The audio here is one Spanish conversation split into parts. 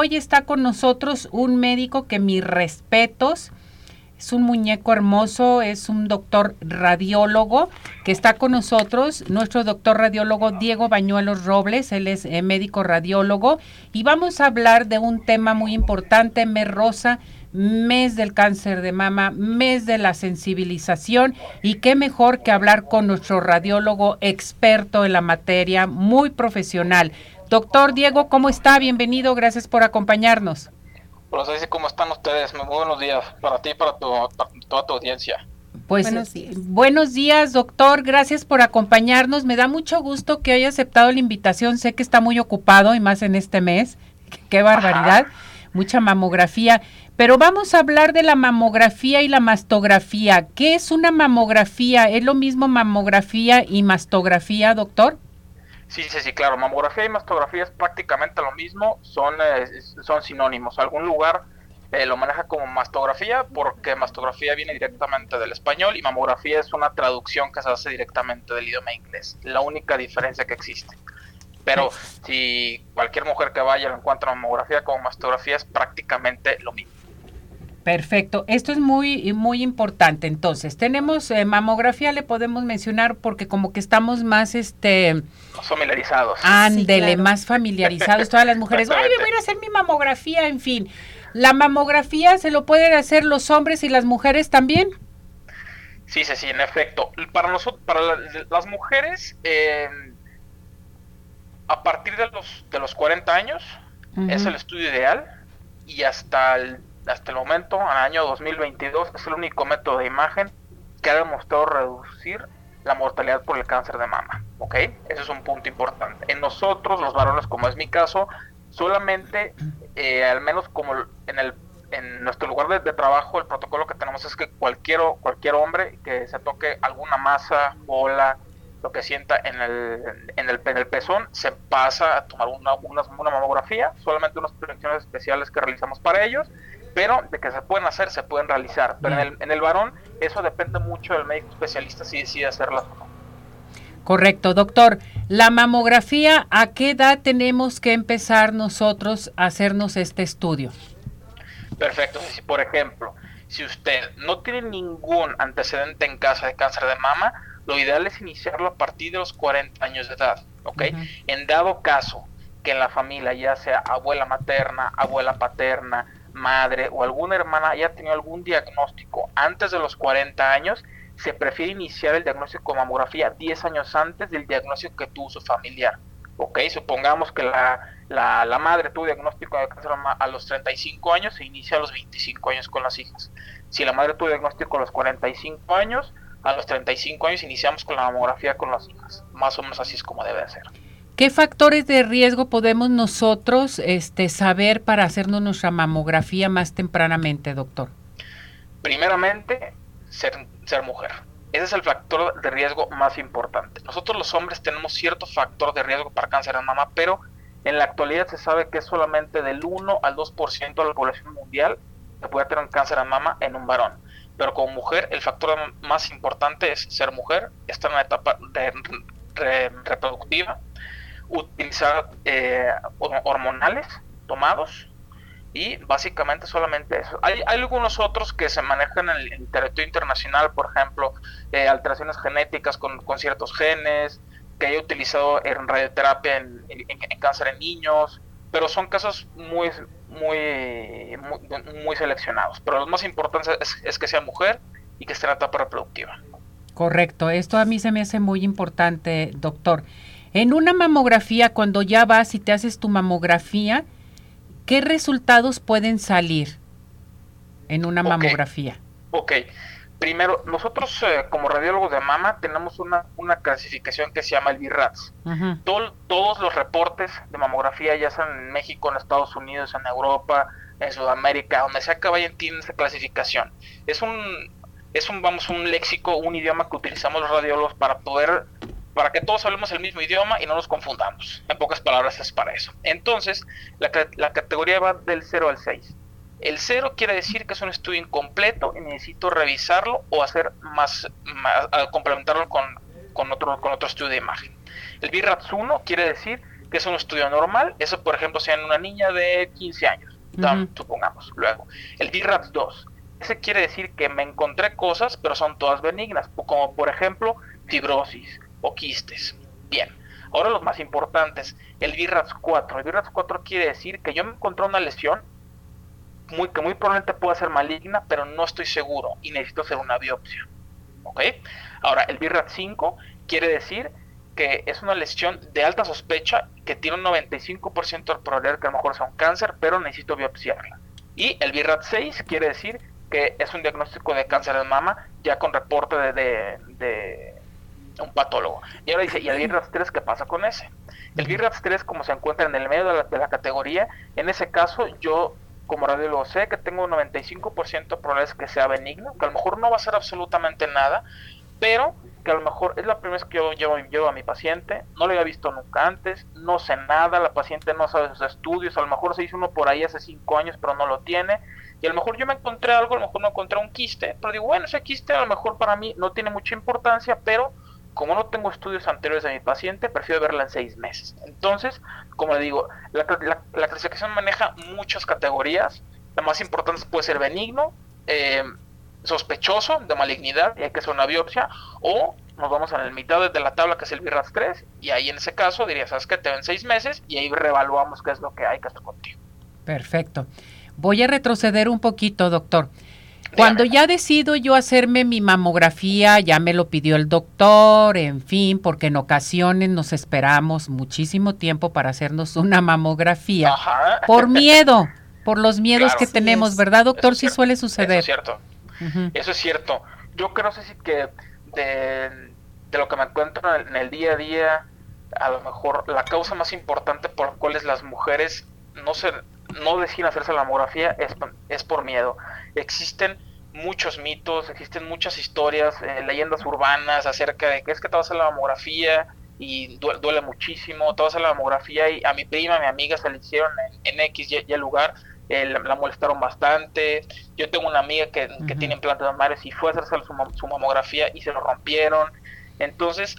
Hoy está con nosotros un médico que mis respetos, es un muñeco hermoso, es un doctor radiólogo que está con nosotros, nuestro doctor radiólogo Diego Bañuelos Robles, él es eh, médico radiólogo y vamos a hablar de un tema muy importante, mes rosa, mes del cáncer de mama, mes de la sensibilización y qué mejor que hablar con nuestro radiólogo experto en la materia, muy profesional. Doctor Diego, ¿cómo está? Bienvenido, gracias por acompañarnos. Hola, ¿cómo están ustedes? Muy buenos días para ti y para, toda tu audiencia. Pues buenos días. buenos días, doctor. Gracias por acompañarnos. Me da mucho gusto que haya aceptado la invitación. Sé que está muy ocupado y más en este mes. Qué barbaridad. Mucha mamografía. Pero vamos a hablar de la mamografía y la mastografía. ¿Qué es una mamografía? ¿Es lo mismo mamografía y mastografía, doctor? Sí, sí, sí, claro. Mamografía y mastografía es prácticamente lo mismo, son, eh, son sinónimos. Algún lugar eh, lo maneja como mastografía porque mastografía viene directamente del español y mamografía es una traducción que se hace directamente del idioma inglés. La única diferencia que existe. Pero si cualquier mujer que vaya lo encuentra mamografía como mastografía es prácticamente lo mismo. Perfecto, esto es muy muy importante. Entonces, tenemos eh, mamografía, le podemos mencionar porque como que estamos más este familiarizados. Ándele, más familiarizados todas las mujeres. Ay, me voy a hacer mi mamografía, en fin. La mamografía se lo pueden hacer los hombres y las mujeres también. Sí, sí, sí, en efecto. Para nosotros, para las mujeres, eh, a partir de los de los 40 años es el estudio ideal y hasta el hasta el momento, en el año 2022, es el único método de imagen que ha demostrado reducir la mortalidad por el cáncer de mama. ¿Ok? Ese es un punto importante. En nosotros, los varones, como es mi caso, solamente, eh, al menos como en el en nuestro lugar de, trabajo, el protocolo que tenemos es que cualquier, cualquier hombre que se toque alguna masa, bola, lo que sienta en el, en el, en el pezón, se pasa a tomar una, una, una mamografía, solamente unas prevenciones especiales que realizamos para ellos, pero de que se pueden hacer, se pueden realizar. Pero en el, en el varón, eso depende mucho del médico especialista si decide hacerlas o no. Correcto, doctor. La mamografía, ¿a qué edad tenemos que empezar nosotros a hacernos este estudio? Perfecto. Si, por ejemplo, si usted no tiene ningún antecedente en casa de cáncer de mama, lo ideal es iniciarlo a partir de los 40 años de edad, ¿ok? En dado caso que en la familia, ya sea abuela materna, abuela paterna, madre o alguna hermana haya tenido algún diagnóstico antes de los 40 años, se prefiere iniciar el diagnóstico de mamografía 10 años antes del diagnóstico que tuvo su familiar. ¿Ok? Supongamos que la, la, madre tuvo diagnóstico de cáncer a los 35 años, se inicia a los 25 años con las hijas. Si la madre tuvo diagnóstico a los 45 años, a los 35 años iniciamos con la mamografía con las hijas. Más o menos así es como debe ser. ¿Qué factores de riesgo podemos nosotros este, saber para hacernos nuestra mamografía más tempranamente, doctor? Primeramente, ser, mujer. Ese es el factor de riesgo más importante. Nosotros los hombres tenemos cierto factor de riesgo para cáncer de mama, pero en la actualidad se sabe que es solamente del 1 al 2% de la población mundial que puede tener cáncer de mama en un varón. Pero como mujer, el factor más importante es ser mujer, estar en una etapa reproductiva utilizar eh, hormonales tomados y básicamente solamente eso. Hay, algunos otros que se manejan en el, territorio internacional, por ejemplo, eh, alteraciones genéticas con, ciertos genes, que haya utilizado en radioterapia en, cáncer en niños, pero son casos muy, muy, muy, seleccionados. Pero lo más importante es, es, que sea mujer y que esté en etapa reproductiva. Correcto, esto a mí se me hace muy importante, doctor. En una mamografía, cuando ya vas y te haces tu mamografía, ¿qué resultados pueden salir en una mamografía? Ok, primero, nosotros eh, como radiólogos de mama tenemos una, una clasificación que se llama el BIRATS. todos los reportes de mamografía, ya sean en México, en Estados Unidos, en Europa, en Sudamérica, donde sea que vayan, tienen esa clasificación. Es un, es un, vamos, un léxico, un idioma que utilizamos los radiólogos para poder para que todos hablemos el mismo idioma y no nos confundamos. En pocas palabras es para eso. Entonces, la, categoría va del 0 al 6. El 0 quiere decir que es un estudio incompleto y necesito revisarlo o hacer más, complementarlo con, otro, con otro estudio de imagen. El BIRATS 1 quiere decir que es un estudio normal. Eso, por ejemplo, sea en una niña de 15 años, supongamos. Luego, el BRAPS 2. Ese quiere decir que me encontré cosas, pero son todas benignas, como por ejemplo fibrosis o quistes. Bien, ahora los más importantes, el BRAPS 4. El BRAPS 4 quiere decir que yo me encontré una lesión muy, que muy probablemente pueda ser maligna, pero no estoy seguro y necesito hacer una biopsia. ¿Ok? Ahora, el BRAPS 5 quiere decir que es una lesión de alta sospecha que tiene un 95% de probabilidad que a lo mejor sea un cáncer, pero necesito biopsiarla. Y el BRAT 6 quiere decir que es un diagnóstico de cáncer de mama ya con reporte de, de, un patólogo. Y ahora dice, ¿y el BRAT 3 qué pasa con ese? El BRAT 3, como se encuentra en el medio de la, de la categoría, en ese caso yo como radiólogo sé que tengo un 95% de probabilidades que sea benigno, que a lo mejor no va a ser absolutamente nada, pero que a lo mejor es la primera vez que yo llevo, a mi paciente, no lo había visto nunca antes, no sé nada, la paciente no sabe sus estudios, a lo mejor se hizo uno por ahí hace cinco años pero no lo tiene, y a lo mejor yo me encontré algo, a lo mejor no encontré un quiste, pero digo, bueno, ese quiste a lo mejor para mí no tiene mucha importancia, pero como no tengo estudios anteriores de mi paciente, prefiero verla en seis meses. Entonces, como le digo, la, la clasificación maneja muchas categorías, la más importante puede ser benigno, eh, sospechoso de malignidad y hay que hacer una biopsia, o nos vamos a la mitad de la tabla que es el BRAF 3 y ahí en ese caso diría, sabes que te ven seis meses y ahí reevaluamos qué es lo que hay que hacer contigo. Perfecto. Voy a retroceder un poquito, doctor. Cuando ya decido yo hacerme mi mamografía, ya me lo pidió el doctor, en fin, porque en ocasiones nos esperamos muchísimo tiempo para hacernos una mamografía por miedo, por los miedos que tenemos, ¿verdad, doctor? Sí suele suceder. es cierto. Eso es cierto. Yo creo sí que de, lo que me encuentro en el, día a día, a lo mejor la causa más importante por la cual las mujeres no se no deciden hacerse la mamografía es, es por miedo. Existen muchos mitos, existen muchas historias, eh, leyendas urbanas acerca de que es que te vas a la mamografía y duele, muchísimo, te vas a la mamografía y a mi prima, a mi amiga se le hicieron en, X y, el lugar eh, la, molestaron bastante. Yo tengo una amiga que, tiene implantes mamarios y fue a hacerse su, mamografía y se lo rompieron. Entonces,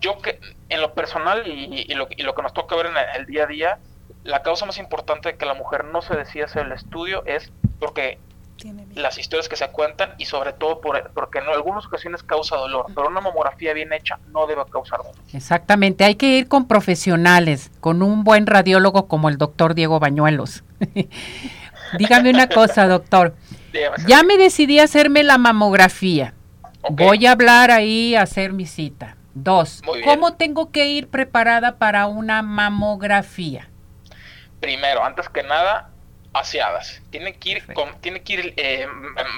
yo que en lo personal y, lo, que nos toca ver en el, día a día, la causa más importante de que la mujer no se decida hacer el estudio es porque las historias que se cuentan y sobre todo por, porque en algunas ocasiones causa dolor, pero una mamografía bien hecha no debe causar dolor. Exactamente, hay que ir con profesionales, con un buen radiólogo como el doctor Diego Bañuelos. Dígame una cosa, doctor. Ya me decidí a hacerme la mamografía. Voy a hablar ahí a hacer mi cita. Dos, ¿cómo tengo que ir preparada para una mamografía? Primero, antes que nada, aseadas. Tienen que ir, con, tienen que ir eh,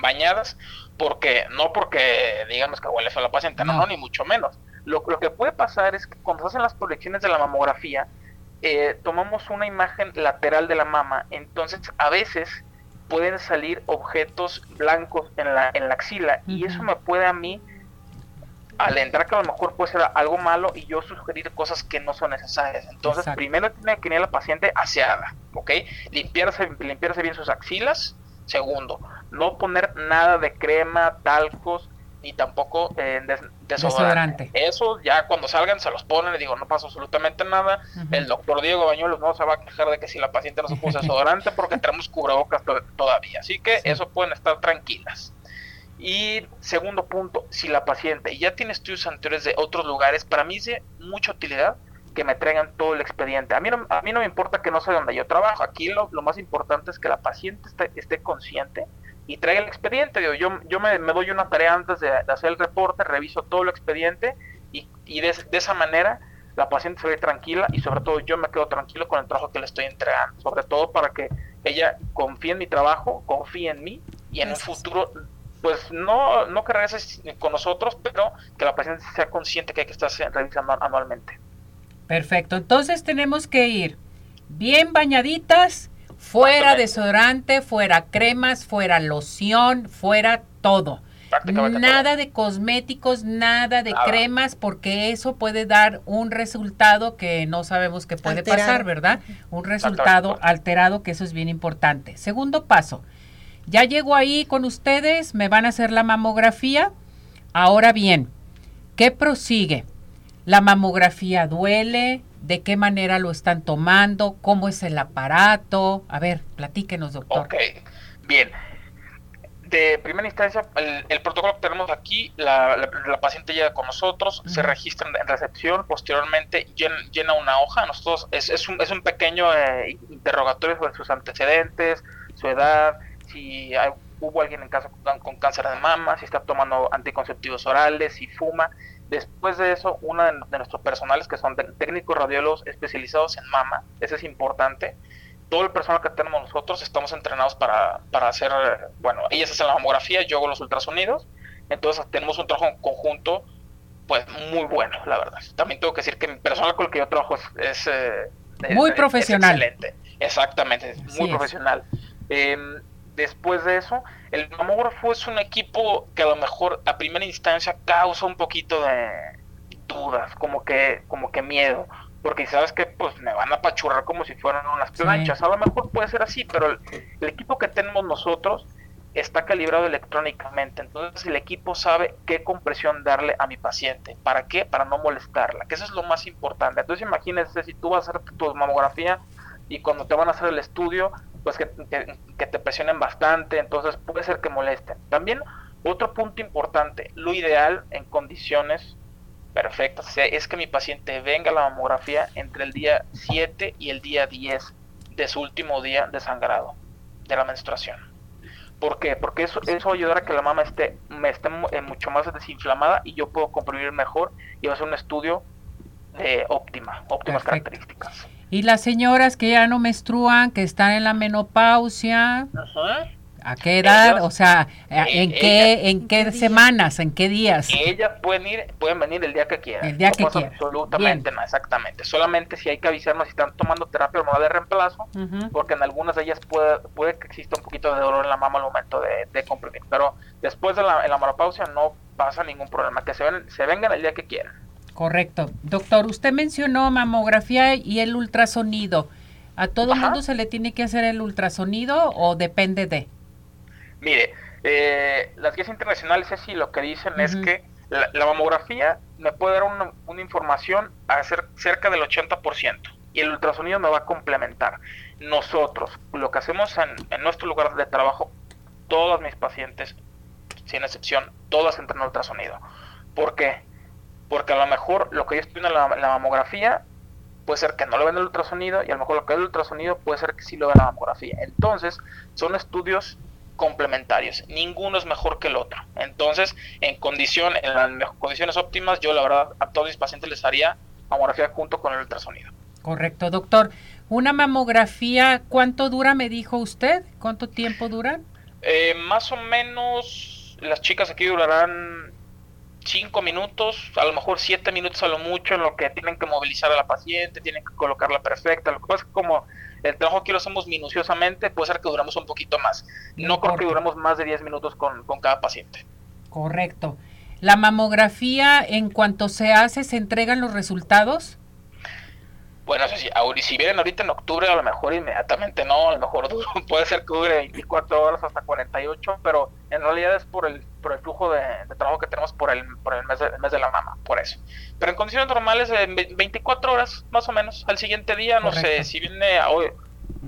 bañadas porque no porque digamos que huele a la paciente, no. ni mucho menos. Lo, lo, que puede pasar es que cuando se hacen las proyecciones de la mamografía, eh, tomamos una imagen lateral de la mama, entonces a veces pueden salir objetos blancos en la, en la axila y eso me puede a mí entrar que a lo mejor puede ser algo malo y yo sugerir cosas que no son necesarias. Entonces, primero tiene que tener la paciente aseada, ¿ok? Limpiarse, limpiarse bien sus axilas. Segundo, no poner nada de crema, talcos, ni tampoco eh, desodorante. Eso ya cuando salgan se los ponen, y digo, no pasa absolutamente nada. El doctor Diego Bañuelos no se va a quejar de que si la paciente no se puso desodorante porque tenemos cubrebocas todavía. Así que eso pueden estar tranquilas. Y segundo punto, si la paciente ya tiene estudios anteriores de otros lugares, para mí es de mucha utilidad que me traigan todo el expediente. A mí no, a mí no me importa que no sea donde yo trabajo. Aquí lo, más importante es que la paciente esté, consciente y traiga el expediente. yo yo me, doy una tarea antes de, hacer el reporte, reviso todo el expediente y, y de, esa manera la paciente se ve tranquila y sobre todo yo me quedo tranquilo con el trabajo que le estoy entregando. Sobre todo para que ella confíe en mi trabajo, confíe en mí y en un futuro pues no, no que regrese con nosotros, pero que la paciente sea consciente que hay que estar revisando anualmente. Perfecto, entonces tenemos que ir bien bañaditas, fuera desodorante, fuera cremas, fuera loción, fuera todo. Nada de cosméticos, nada de cremas, porque eso puede dar un resultado que no sabemos que puede pasar, ¿verdad? Un resultado alterado, que eso es bien importante. Segundo paso, ya llego ahí con ustedes, me van a hacer la mamografía. Ahora bien, ¿qué prosigue? La mamografía duele, de qué manera lo están tomando, cómo es el aparato. A ver, platíquenos, doctor. Ok, bien. De primera instancia, el, protocolo que tenemos aquí, la, paciente llega con nosotros, se registra en recepción, posteriormente llena, una hoja. Nosotros es, es, un, es un pequeño eh, interrogatorio sobre sus antecedentes, su edad, si hubo alguien en casa con, cáncer de mama, si está tomando anticonceptivos orales, si fuma. Después de eso, uno de, nuestros personales, que son técnicos radiólogos especializados en mama, eso es importante, todo el personal que tenemos nosotros estamos entrenados para, para hacer, bueno, ellas hacen la mamografía, yo hago los ultrasonidos, entonces tenemos un trabajo en conjunto, pues muy bueno, la verdad. También tengo que decir que mi personal con el que yo trabajo es... Eh, muy profesional. excelente, exactamente, muy profesional. Em, después de eso, el mamógrafo es un equipo que a lo mejor a primera instancia causa un poquito de dudas, como que, como que miedo, porque sabes que pues me van a apachurrar como si fueran unas planchas, a lo mejor puede ser así, pero el, equipo que tenemos nosotros está calibrado electrónicamente, entonces el equipo sabe qué compresión darle a mi paciente, ¿para qué? Para no molestarla, que eso es lo más importante. Entonces imagínese si tú vas a hacer tu mamografía y cuando te van a hacer el estudio, pues que, te presionen bastante, entonces puede ser que molesten. También otro punto importante, lo ideal en condiciones perfectas es que mi paciente venga a la mamografía entre el día 7 y el día 10 de su último día de sangrado, de la menstruación. ¿Por qué? Porque eso, eso va a ayudar a que la mama esté, me esté eh, mucho más desinflamada y yo puedo comprimir mejor y va a ser un estudio de óptima, óptimas características. Y las señoras que ya no menstruan, que están en la menopausia, ¿a qué edad? o sea, eh, ¿en qué, en qué semanas, en qué días? Ellas pueden ir, pueden venir el día que quieran. El día que quieran. Absolutamente, no, exactamente. Solamente si hay que avisarnos si están tomando terapia hormonal de reemplazo, porque en algunas de ellas puede, puede que exista un poquito de dolor en la mama al momento de, de comprimir. Pero después de la, la menopausia no pasa ningún problema. Que se, ven, se vengan el día que quieran. Correcto. Doctor, usted mencionó mamografía y el ultrasonido. ¿A todo mundo se le tiene que hacer el ultrasonido o depende de? Mire, eh, las guías internacionales sí lo que dicen es que la, mamografía me puede dar una, información a ser cerca del 80% y el ultrasonido me va a complementar. Nosotros, lo que hacemos en, en nuestro lugar de trabajo, todos mis pacientes, sin excepción, todas entran en ultrasonido. ¿Por qué? Porque a lo mejor lo que yo estoy en la, mamografía puede ser que no lo ven el ultrasonido y a lo mejor lo que ve el ultrasonido puede ser que sí lo ve la mamografía. Entonces, son estudios complementarios, ninguno es mejor que el otro. Entonces, en condición, en las condiciones óptimas, yo la verdad a todos mis pacientes les haría mamografía junto con el ultrasonido. Correcto, doctor. Una mamografía, ¿cuánto dura, me dijo usted? ¿Cuánto tiempo dura? Eh, más o menos, las chicas aquí durarán cinco minutos, a lo mejor siete minutos a lo mucho en lo que tienen que movilizar a la paciente, tienen que colocarla perfecta. Lo que pasa es que como el trabajo aquí lo hacemos minuciosamente, puede ser que duramos un poquito más. No creo que duremos más de 10 minutos con, con cada paciente. Correcto. ¿La mamografía en cuanto se hace, se entregan los resultados? Bueno, si, si vienen ahorita en octubre, a lo mejor inmediatamente no, a lo mejor puede ser que dure 24 horas hasta 48, pero en realidad es por el, por el flujo de, trabajo que tenemos por el, por el mes, de, mes de la mama, por eso. Pero en condiciones normales, en 24 horas más o menos, al siguiente día, no sé, si viene hoy,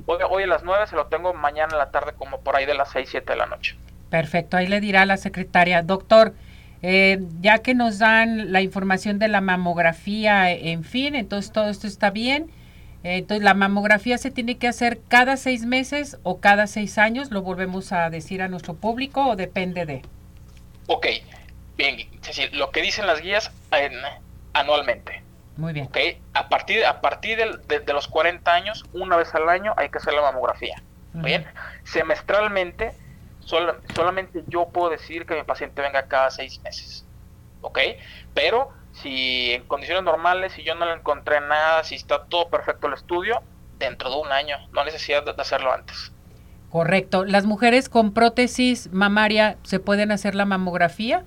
hoy, hoy, a las 9, se lo tengo mañana en la tarde, como por ahí de las 6, 7 de la noche. Perfecto, ahí le dirá la secretaria, doctor. Eh, ya que nos dan la información de la mamografía, en fin, entonces todo esto está bien. Eh, entonces la mamografía se tiene que hacer cada seis meses o cada seis años, lo volvemos a decir a nuestro público o depende de. Ok, bien, es decir, lo que dicen las guías anualmente. Muy bien. Ok, a partir, a partir de, los 40 años, una vez al año hay que hacer la mamografía. Bien, semestralmente solamente yo puedo decir que mi paciente venga cada seis meses, ¿ok? Pero si en condiciones normales, si yo no le encontré nada, si está todo perfecto el estudio, dentro de un año, no hay necesidad de hacerlo antes. Correcto. ¿Las mujeres con prótesis mamaria se pueden hacer la mamografía?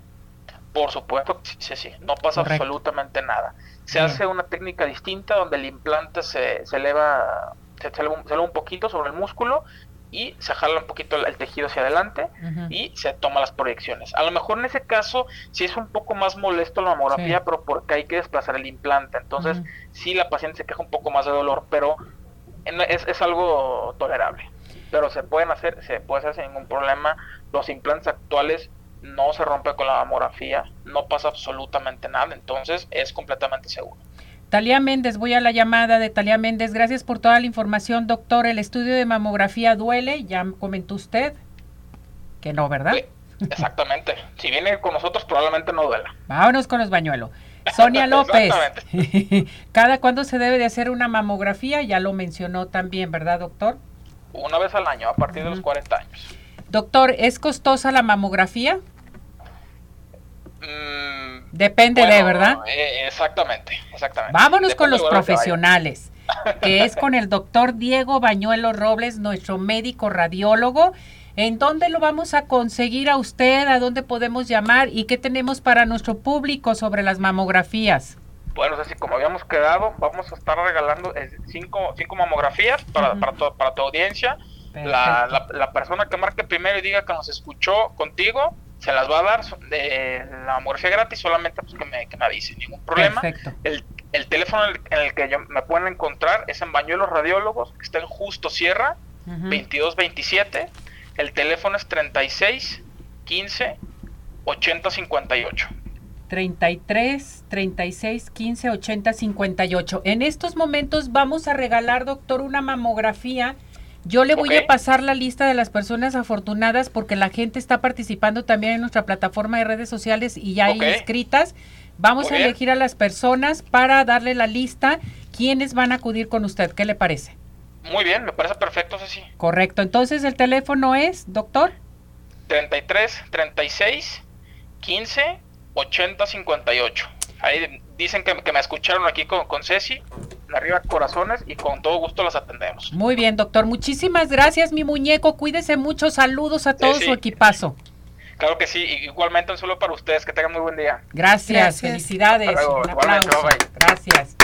Por supuesto, sí, sí, no pasa absolutamente nada. Se hace una técnica distinta donde el implante se, se eleva, se, eleva un, se eleva un poquito sobre el músculo y se jala un poquito el, tejido hacia adelante y se toma las proyecciones. A lo mejor en ese caso sí es un poco más molesto la mamografía, pero porque hay que desplazar el implante. Entonces, sí la paciente se queja un poco más de dolor, pero es, es algo tolerable. Pero se pueden hacer, se puede hacer sin ningún problema. Los implantes actuales no se rompen con la mamografía, no pasa absolutamente nada, entonces es completamente seguro. Talía Méndez, voy a la llamada de Talía Méndez. Gracias por toda la información, doctor. El estudio de mamografía duele, ya comentó usted que no, ¿verdad? exactamente. si viene con nosotros, probablemente no duela. Vámonos con los bañuelos. Sonia López, ¿cada cuándo se debe de hacer una mamografía? Ya lo mencionó también, ¿verdad, doctor? Una vez al año, a partir de los 40 años. Doctor, ¿es costosa la mamografía? Mm, Depende de, ¿verdad? Eh, exactamente, exactamente. Vámonos con los profesionales, que es con el doctor Diego Bañuelo Robles, nuestro médico radiólogo. ¿En dónde lo vamos a conseguir a usted? ¿A dónde podemos llamar? ¿Y qué tenemos para nuestro público sobre las mamografías? Bueno, así como habíamos quedado, vamos a estar regalando eh, cinco, cinco mamografías para, para, para tu audiencia. La, la, persona que marque primero y diga que nos escuchó contigo, se las va a dar de la mamografía gratis, solamente pues, que, me, que me avise, ningún problema. El, el, teléfono en el, que me pueden encontrar es en Bañuelos Radiólogos, que está en Justo Sierra, 2227. El teléfono es 36 15 80 58. 33 36 15 80 58. En estos momentos vamos a regalar, doctor, una mamografía yo le voy a pasar la lista de las personas afortunadas porque la gente está participando también en nuestra plataforma de redes sociales y ya hay inscritas. Vamos a elegir a las personas para darle la lista quiénes van a acudir con usted. ¿Qué le parece? Muy bien, me parece perfecto, Ceci. Correcto. Entonces, ¿el teléfono es, doctor? 33 36 15 80 58. Ahí dicen que, me escucharon aquí con, con Ceci arriba corazones y con todo gusto las atendemos. Muy bien, doctor. Muchísimas gracias, mi muñeco. Cuídese mucho. Saludos a todo su equipazo. Claro que sí. Igualmente un saludo para ustedes. Que tengan muy buen día. Gracias. Felicidades. Un aplauso. Gracias.